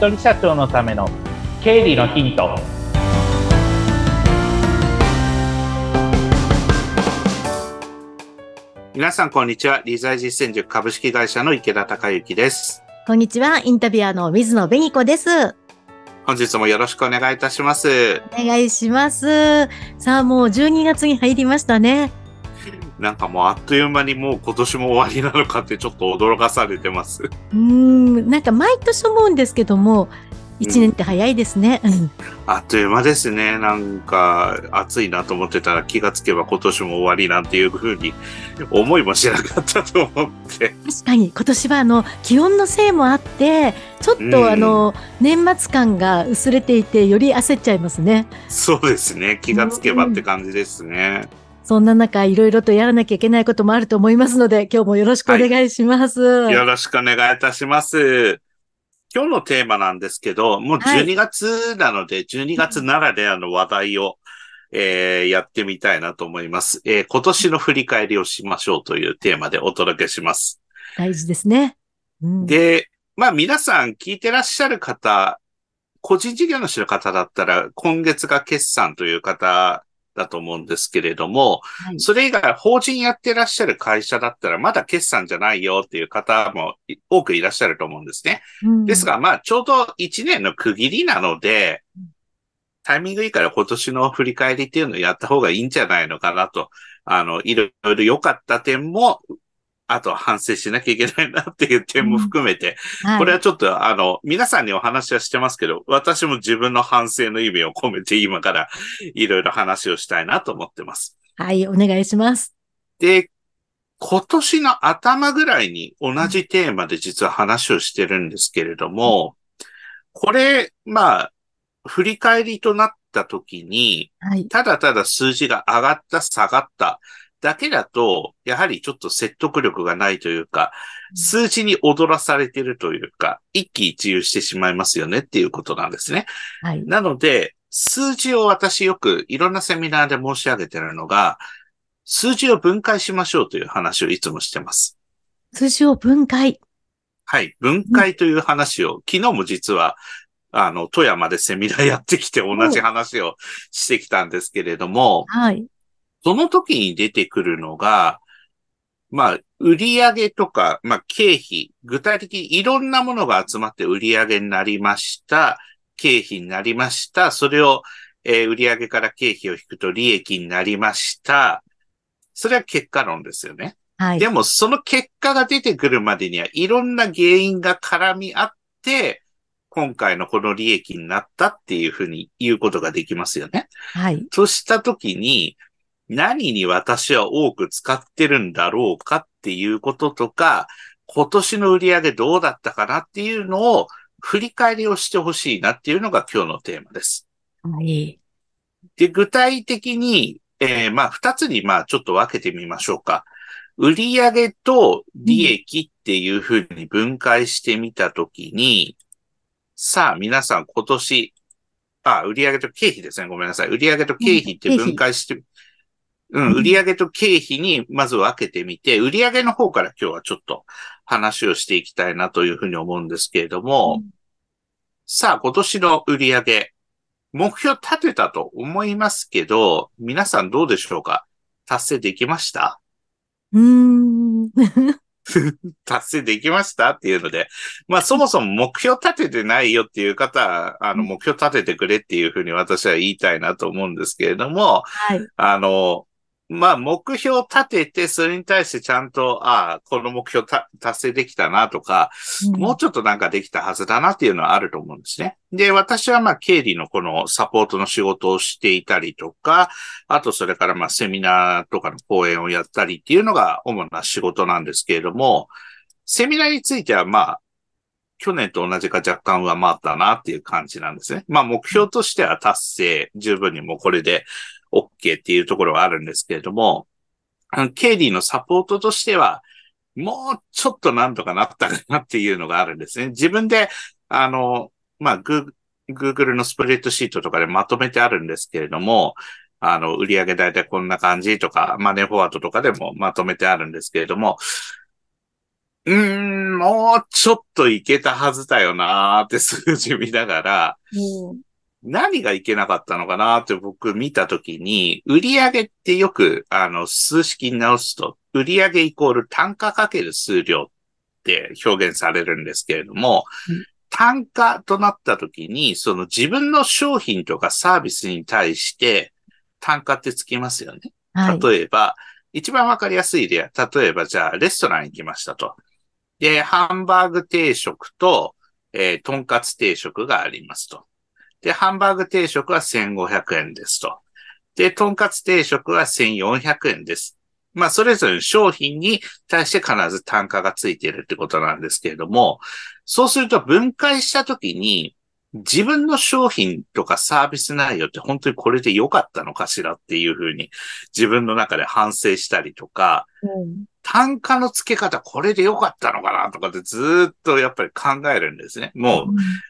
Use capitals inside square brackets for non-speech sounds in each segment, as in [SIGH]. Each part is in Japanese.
人社長のための経理のヒント皆さんこんにちは。理財実践塾株式会社の池田隆之です。こんにちは。インタビュアーの水野紅子です。本日もよろしくお願いいたします。お願いします。さあ、もう12月に入りましたね。なんかもうあっという間にもう今年も終わりなのかってちょっと驚かされてます。うーん、なんか毎年思うんですけども、1年って早いですね。うんあっという間ですね。なんか暑いなと思ってたら気がつけば今年も終わりなんていうふうに思いもしなかったと思って。確かに今年はあの気温のせいもあって、ちょっうんとあの、年末感が薄れていて、より焦っちゃいますね。そうですね。気がつけばって感じですね。そんな中、いろいろとやらなきゃいけないこともあると思いますので、今日もよろしくお願いします。よろしくお願いいたします。今日のテーマなんですけど、もうはい12月なので、12月ならではの話題を、えーやってみたいなと思います、えー今年の振り返りをしましょうというテーマでお届けします。大事ですね。うんで、まあ皆さん聞いてらっしゃる方、個人事業主の方だったら、今月が決算という方だと思うんですけれども、はい。それ以外、法人やってらっしゃる会社だったら、まだ決算じゃないよっていう方も多くいらっしゃると思うんですね。うん。ですが、まあ、ちょうど1年の区切りなのでうん、タイミングいいから今年の振り返りっていうのをやった方がいいんじゃないのかなと、あの、いろいろ良かった点も、あとは反省しなきゃいけないなっていう点も含めて、はいこれはちょっとあの、皆さんにお話はしてますけど、私も自分の反省の意味を込めて今からいろいろ話をしたいなと思ってます。はい、お願いします。で、今年の頭ぐらいに同じテーマで実は話をしてるんですけれども、これ、まあ、振り返りとなった時に、はい。ただただ数字が上がった、下がっただけだと、やはりちょっと説得力がないというか、数字に踊らされてるというか、一喜一憂してしまいますよねっていうことなんですね。はい。なので、数字を私よくいろんなセミナーで申し上げてるのが、数字を分解しましょうという話をいつもしてます。数字を分解。はい。分解という話を、昨日も実は、あの、富山でセミナーやってきて同じ話をしてきたんですけれども、はい。その時に出てくるのが、まあ、売上とか、まあ、経費、具体的にいろんなものが集まって売上になりました。経費になりました。それを、えー売上から経費を引くと利益になりました。それは結果論ですよね。はい。でも、その結果が出てくるまでには、いろんな原因が絡み合って、今回のこの利益になったっていうふうに言うことができますよね。はい。としたときに、何に私は多く使ってるんだろうかっていうこととか、今年の売り上げどうだったかなっていうのを振り返りをしてほしいなっていうのが今日のテーマです。はい。で、具体的に、えーまあ、二つにまあ、ちょっと分けてみましょうか。売上と利益っていうふうに分解してみたときに、さあ、皆さん今年、あ、売上と経費ですね。ごめんなさい。売上と経費って分解して、うん、うん。売上と経費にまず分けてみて、売上の方から今日はちょっと話をしていきたいなというふうに思うんですけれども、さあ、今年の売上、目標立てたと思いますけど、皆さんどうでしょうか？達成できました？うーん。[LAUGHS] 達成できました？っていうので、まあそもそも目標立ててないよっていう方は、あのうん。目標立ててくれっていうふうに私は言いたいなと思うんですけれども、はい。あの、まあ目標立てて、それに対してちゃんと、ああ、この目標た達成できたなとか、もうちょっとなんかできたはずだなっていうのはあると思うんですね。で、私はまあ経理のこのサポートの仕事をしていたりとか、あとそれからまあセミナーとかの講演をやったりっていうのが主な仕事なんですけれども、セミナーについてはまあ、去年と同じか若干上回ったなっていう感じなんですね。まあ目標としては達成、十分にもうこれで OK っていうところはあるんですけれども、あの経理のサポートとしては、もうちょっとなんとかなったかなっていうのがあるんですね。自分で、あの、まあ、グー Google のスプレッドシートとかでまとめてあるんですけれども、あの、売上だいたいこんな感じとか、マネフォワードとかでもまとめてあるんですけれども、うーん、もうちょっといけたはずだよなーって数字見ながら、うん何がいけなかったのかなって僕見たときに、売上ってよく、あの、数式に直すと、売上イコール単価かける数量って表現されるんですけれども、うん単価となったときに、その自分の商品とかサービスに対して単価ってつきますよね。はい。例えば、一番わかりやすい例は、例えばじゃあレストランに行きましたと。で、ハンバーグ定食と、えー、とんかつ定食がありますと。で、ハンバーグ定食は1500円ですと。で、とんかつ定食は1400円です。まあ、それぞれの商品に対して必ず単価がついているってことなんですけれども、そうすると分解したときに、自分の商品とかサービス内容って本当にこれで良かったのかしらっていうふうに自分の中で反省したりとか、単価の付け方これで良かったのかなとかってずーっとやっぱり考えるんですね。もう、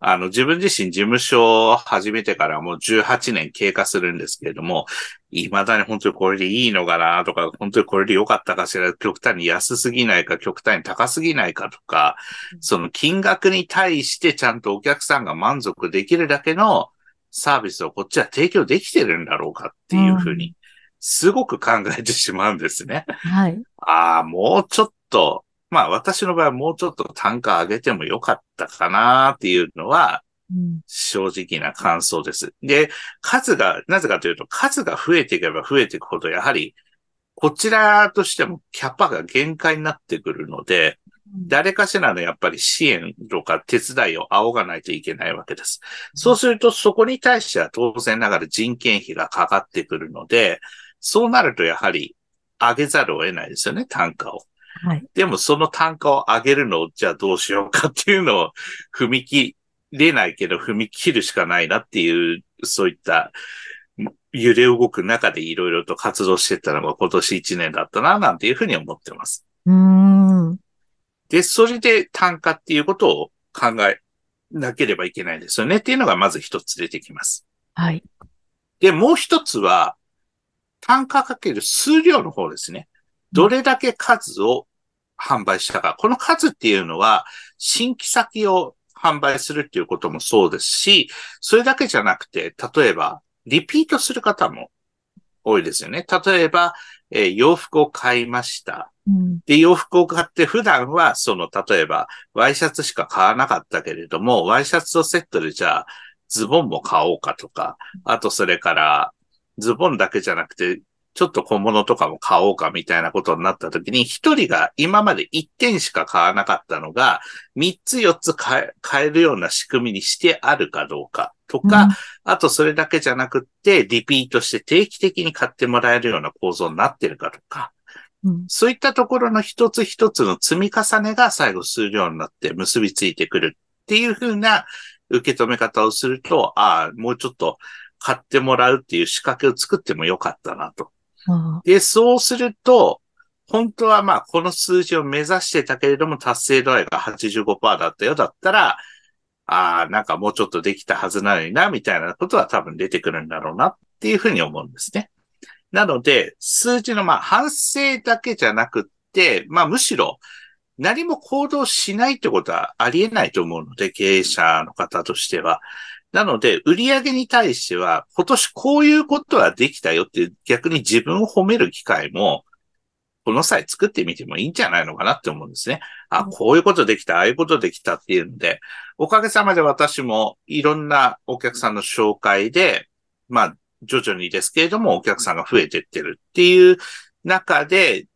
あの自分自身事務所を始めてからもう18年経過するんですけれども、未だに本当にこれでいいのかなとか、本当にこれで良かったかしら、極端に安すぎないか、極端に高すぎないかとか、その金額に対してちゃんとお客さんが満足できるだけのサービスをこっちは提供できてるんだろうかっていうふうに、すごく考えてしまうんですね。はい。ああ、もうちょっと、まあ私の場合はもうちょっと単価上げてもよかったかなっていうのはうん正直な感想です。で、数が、なぜかというと数が増えていけば増えていくほどやはりこちらとしてもキャパが限界になってくるので、誰かしらのやっぱり支援とか手伝いを仰がないといけないわけです。そうするとそこに対しては当然ながら人件費がかかってくるので、そうなるとやはり上げざるを得ないですよね、単価を。はい。でもその単価を上げるのをじゃあどうしようかっていうのを [LAUGHS] 踏み切れないけど踏み切るしかないなっていう、そういった揺れ動く中でいろいろと活動してたのが今年1年だったな、なんていうふうに思ってます。うーん。で、それで単価っていうことを考えなければいけないですよねっていうのがまず一つ出てきます。はい。で、もう一つは、単価かける数量の方ですね。どれだけ数を販売したか。この数っていうのは、新規先を販売するっていうこともそうですし、それだけじゃなくて、例えば、リピートする方も多いですよね。例えば、えー洋服を買いました。うん。で、洋服を買って普段は、その、例えば、ワイシャツしか買わなかったけれども、ワイシャツとセットでじゃあ、ズボンも買おうかとか、あとそれから、ズボンだけじゃなくて、ちょっと小物とかも買おうかみたいなことになった時に、一人が今まで一点しか買わなかったのが、三つ四つ買えるような仕組みにしてあるかどうかとか、あとそれだけじゃなくって、リピートして定期的に買ってもらえるような構造になってるかとか、うん。そういったところの一つ一つの積み重ねが最後数量になって結びついてくるっていう風な受け止め方をすると、ああ、もうちょっと買ってもらうっていう仕掛けを作ってもよかったなと。あで、そうすると、本当はまあこの数字を目指してたけれども達成度合いが85%だったよだったら、ああ、なんかもうちょっとできたはずなのにな、みたいなことは多分出てくるんだろうなっていうふうに思うんですね。なので、数字のまあ反省だけじゃなくって、まあむしろ何も行動しないってことはありえないと思うので、経営者の方としては。なので、売上に対しては、今年こういうことはできたよって逆に自分を褒める機会も、この際作ってみてもいいんじゃないのかなって思うんですね。あ、こういうことできた、ああいうことできたっていうんで、おかげさまで私もいろんなお客さんの紹介で、まあ、徐々にですけれどもお客さんが増えてってるっていう中で、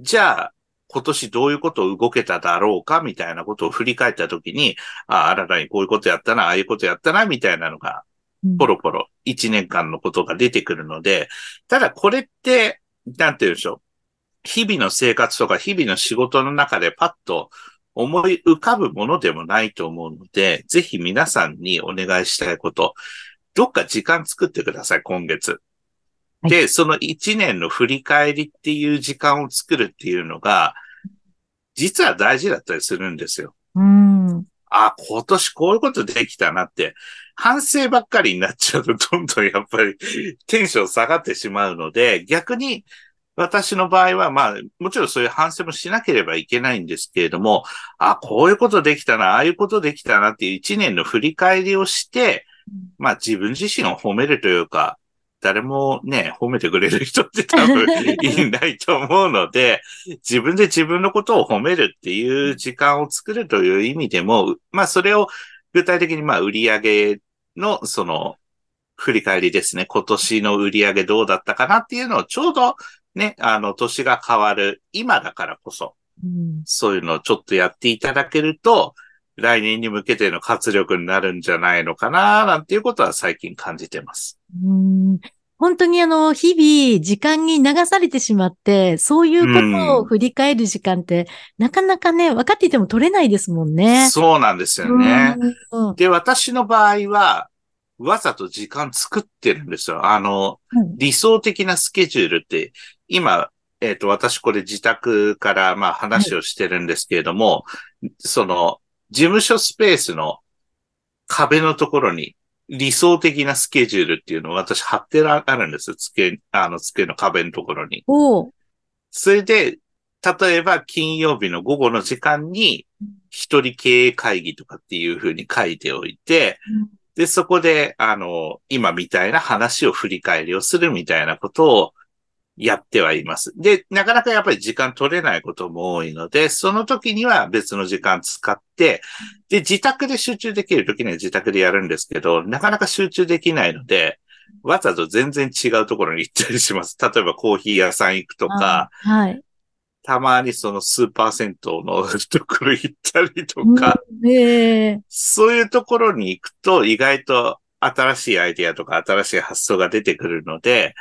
じゃあ、今年どういうことを動けただろうかみたいなことを振り返ったときに、あ、新たにこういうことやったな、ああいうことやったな、みたいなのが、うんポロポロ1年間のことが出てくるので、ただこれって、なんて言うんでしょう。日々の生活とか日々の仕事の中でパッと思い浮かぶものでもないと思うので、ぜひ皆さんにお願いしたいこと、どっか時間作ってください、今月。はいで、その1年の振り返りっていう時間を作るっていうのが、実は大事だったりするんですよ。うん。あ、今年こういうことできたなって、反省ばっかりになっちゃうと、どんどんやっぱりテンション下がってしまうので、逆に、私の場合は、まあ、もちろんそういう反省もしなければいけないんですけれども、あ、こういうことできたな、ああいうことできたなっていう一年の振り返りをして、まあ自分自身を褒めるというか、誰もね、褒めてくれる人って多分 [LAUGHS] いないと思うので、自分で自分のことを褒めるっていう時間を作るという意味でも、まあそれを具体的にまあ売り上げのその振り返りですね。今年の売り上げどうだったかなっていうのをちょうどね、あの年が変わる今だからこそ、うんそういうのをちょっとやっていただけると、来年に向けての活力になるんじゃないのかな、なんていうことは最近感じてます。うん本当にあの、日々時間に流されてしまって、そういうことを振り返る時間って、なかなかね、分かっていても取れないですもんね。そうなんですよね。で、私の場合は、わざと時間作ってるんですよ。あの、うん理想的なスケジュールって、今、えっ、と、私これ自宅からまあ話をしてるんですけれども、その、事務所スペースの壁のところに理想的なスケジュールっていうのを私貼ってあるんですよ。机、あの、机の壁のところに。それで、例えば金曜日の午後の時間に、一人経営会議とかっていうふうに書いておいて、で、そこで、あの、今みたいな話を振り返りをするみたいなことをやってはいます。で、なかなかやっぱり時間取れないことも多いので、その時には別の時間使って、で、自宅で集中できる時には自宅でやるんですけど、なかなか集中できないので、わざと全然違うところに行ったりします。例えばコーヒー屋さん行くとか、あはい。たまにそのスーパー銭湯のところ行ったりとか、うんええそういうところに行くと意外と新しいアイディアとか新しい発想が出てくるので、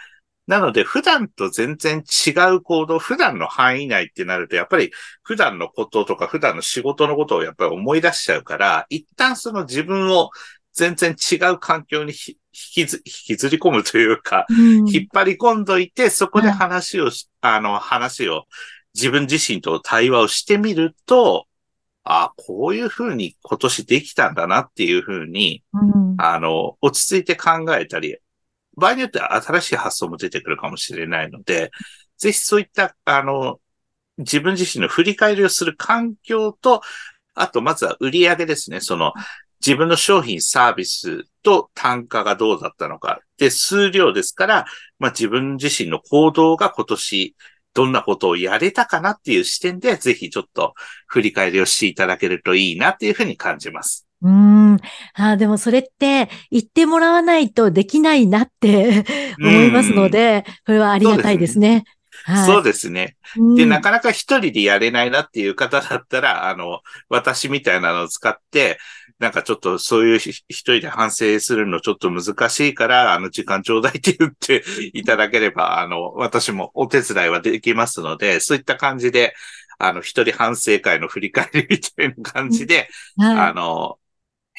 なので普段と全然違う行動、普段の範囲内ってなると、やっぱり普段のこととか普段の仕事のことをやっぱり思い出しちゃうから、一旦その自分を全然違う環境にひ引きず引きずり込むというか、うん。引っ張り込んどいて、そこで話をし、あの、話を、自分自身と対話をしてみると、あこういうふうに今年できたんだなっていうふうに、うん。あの、落ち着いて考えたり、場合によっては新しい発想も出てくるかもしれないので、ぜひそういった、あの、自分自身の振り返りをする環境と、あと、まずは売り上げですね。その、自分の商品、サービスと単価がどうだったのか。で、数量ですから、まあ自分自身の行動が今年どんなことをやれたかなっていう視点で、ぜひちょっと振り返りをしていただけるといいなっていうふうに感じます。うん。あーでもそれって言ってもらわないとできないなって [LAUGHS] 思いますので、これはありがたいですね。はい。そうですね。うんで、なかなか一人でやれないなっていう方だったら、あの、私みたいなのを使って、なんかちょっとそういうひ一人で反省するのちょっと難しいから、あの、時間ちょうだいって言っていただければ、あの、私もお手伝いはできますので、そういった感じで、あの、一人反省会の振り返りみたいな感じで、あはの、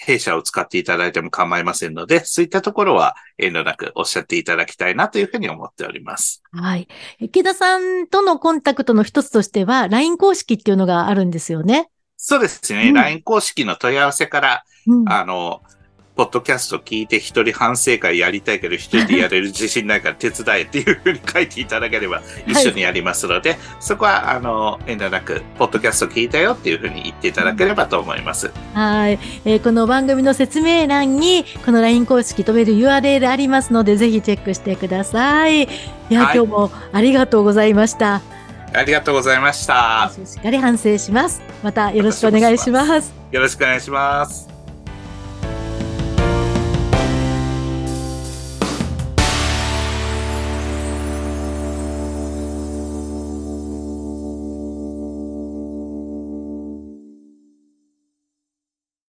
弊社を使っていただいても構いませんので、そういったところは遠慮なくおっしゃっていただきたいなというふうに思っております。い。はい。池田さんとのコンタクトの一つとしては、LINE 公式っていうのがあるんですよね。そうですね。うん LINE 公式の問い合わせから、うん。あの、ポッドキャスト聞いて一人反省会やりたいけど一人でやれる自信ないから手伝えっていうふうに書いていただければ一緒にやりますので、そこはあの遠慮なく、ポッドキャスト聞いたよっていうふうに言っていただければと思います。はい、えーこの番組の説明欄に、この LINE 公式飛べる URL ありますので、ぜひチェックしてください。いや、はい今日もありがとうございました。ありがとうございました。しっかり反省します。またよろしくお願いします。よろしくお願いします。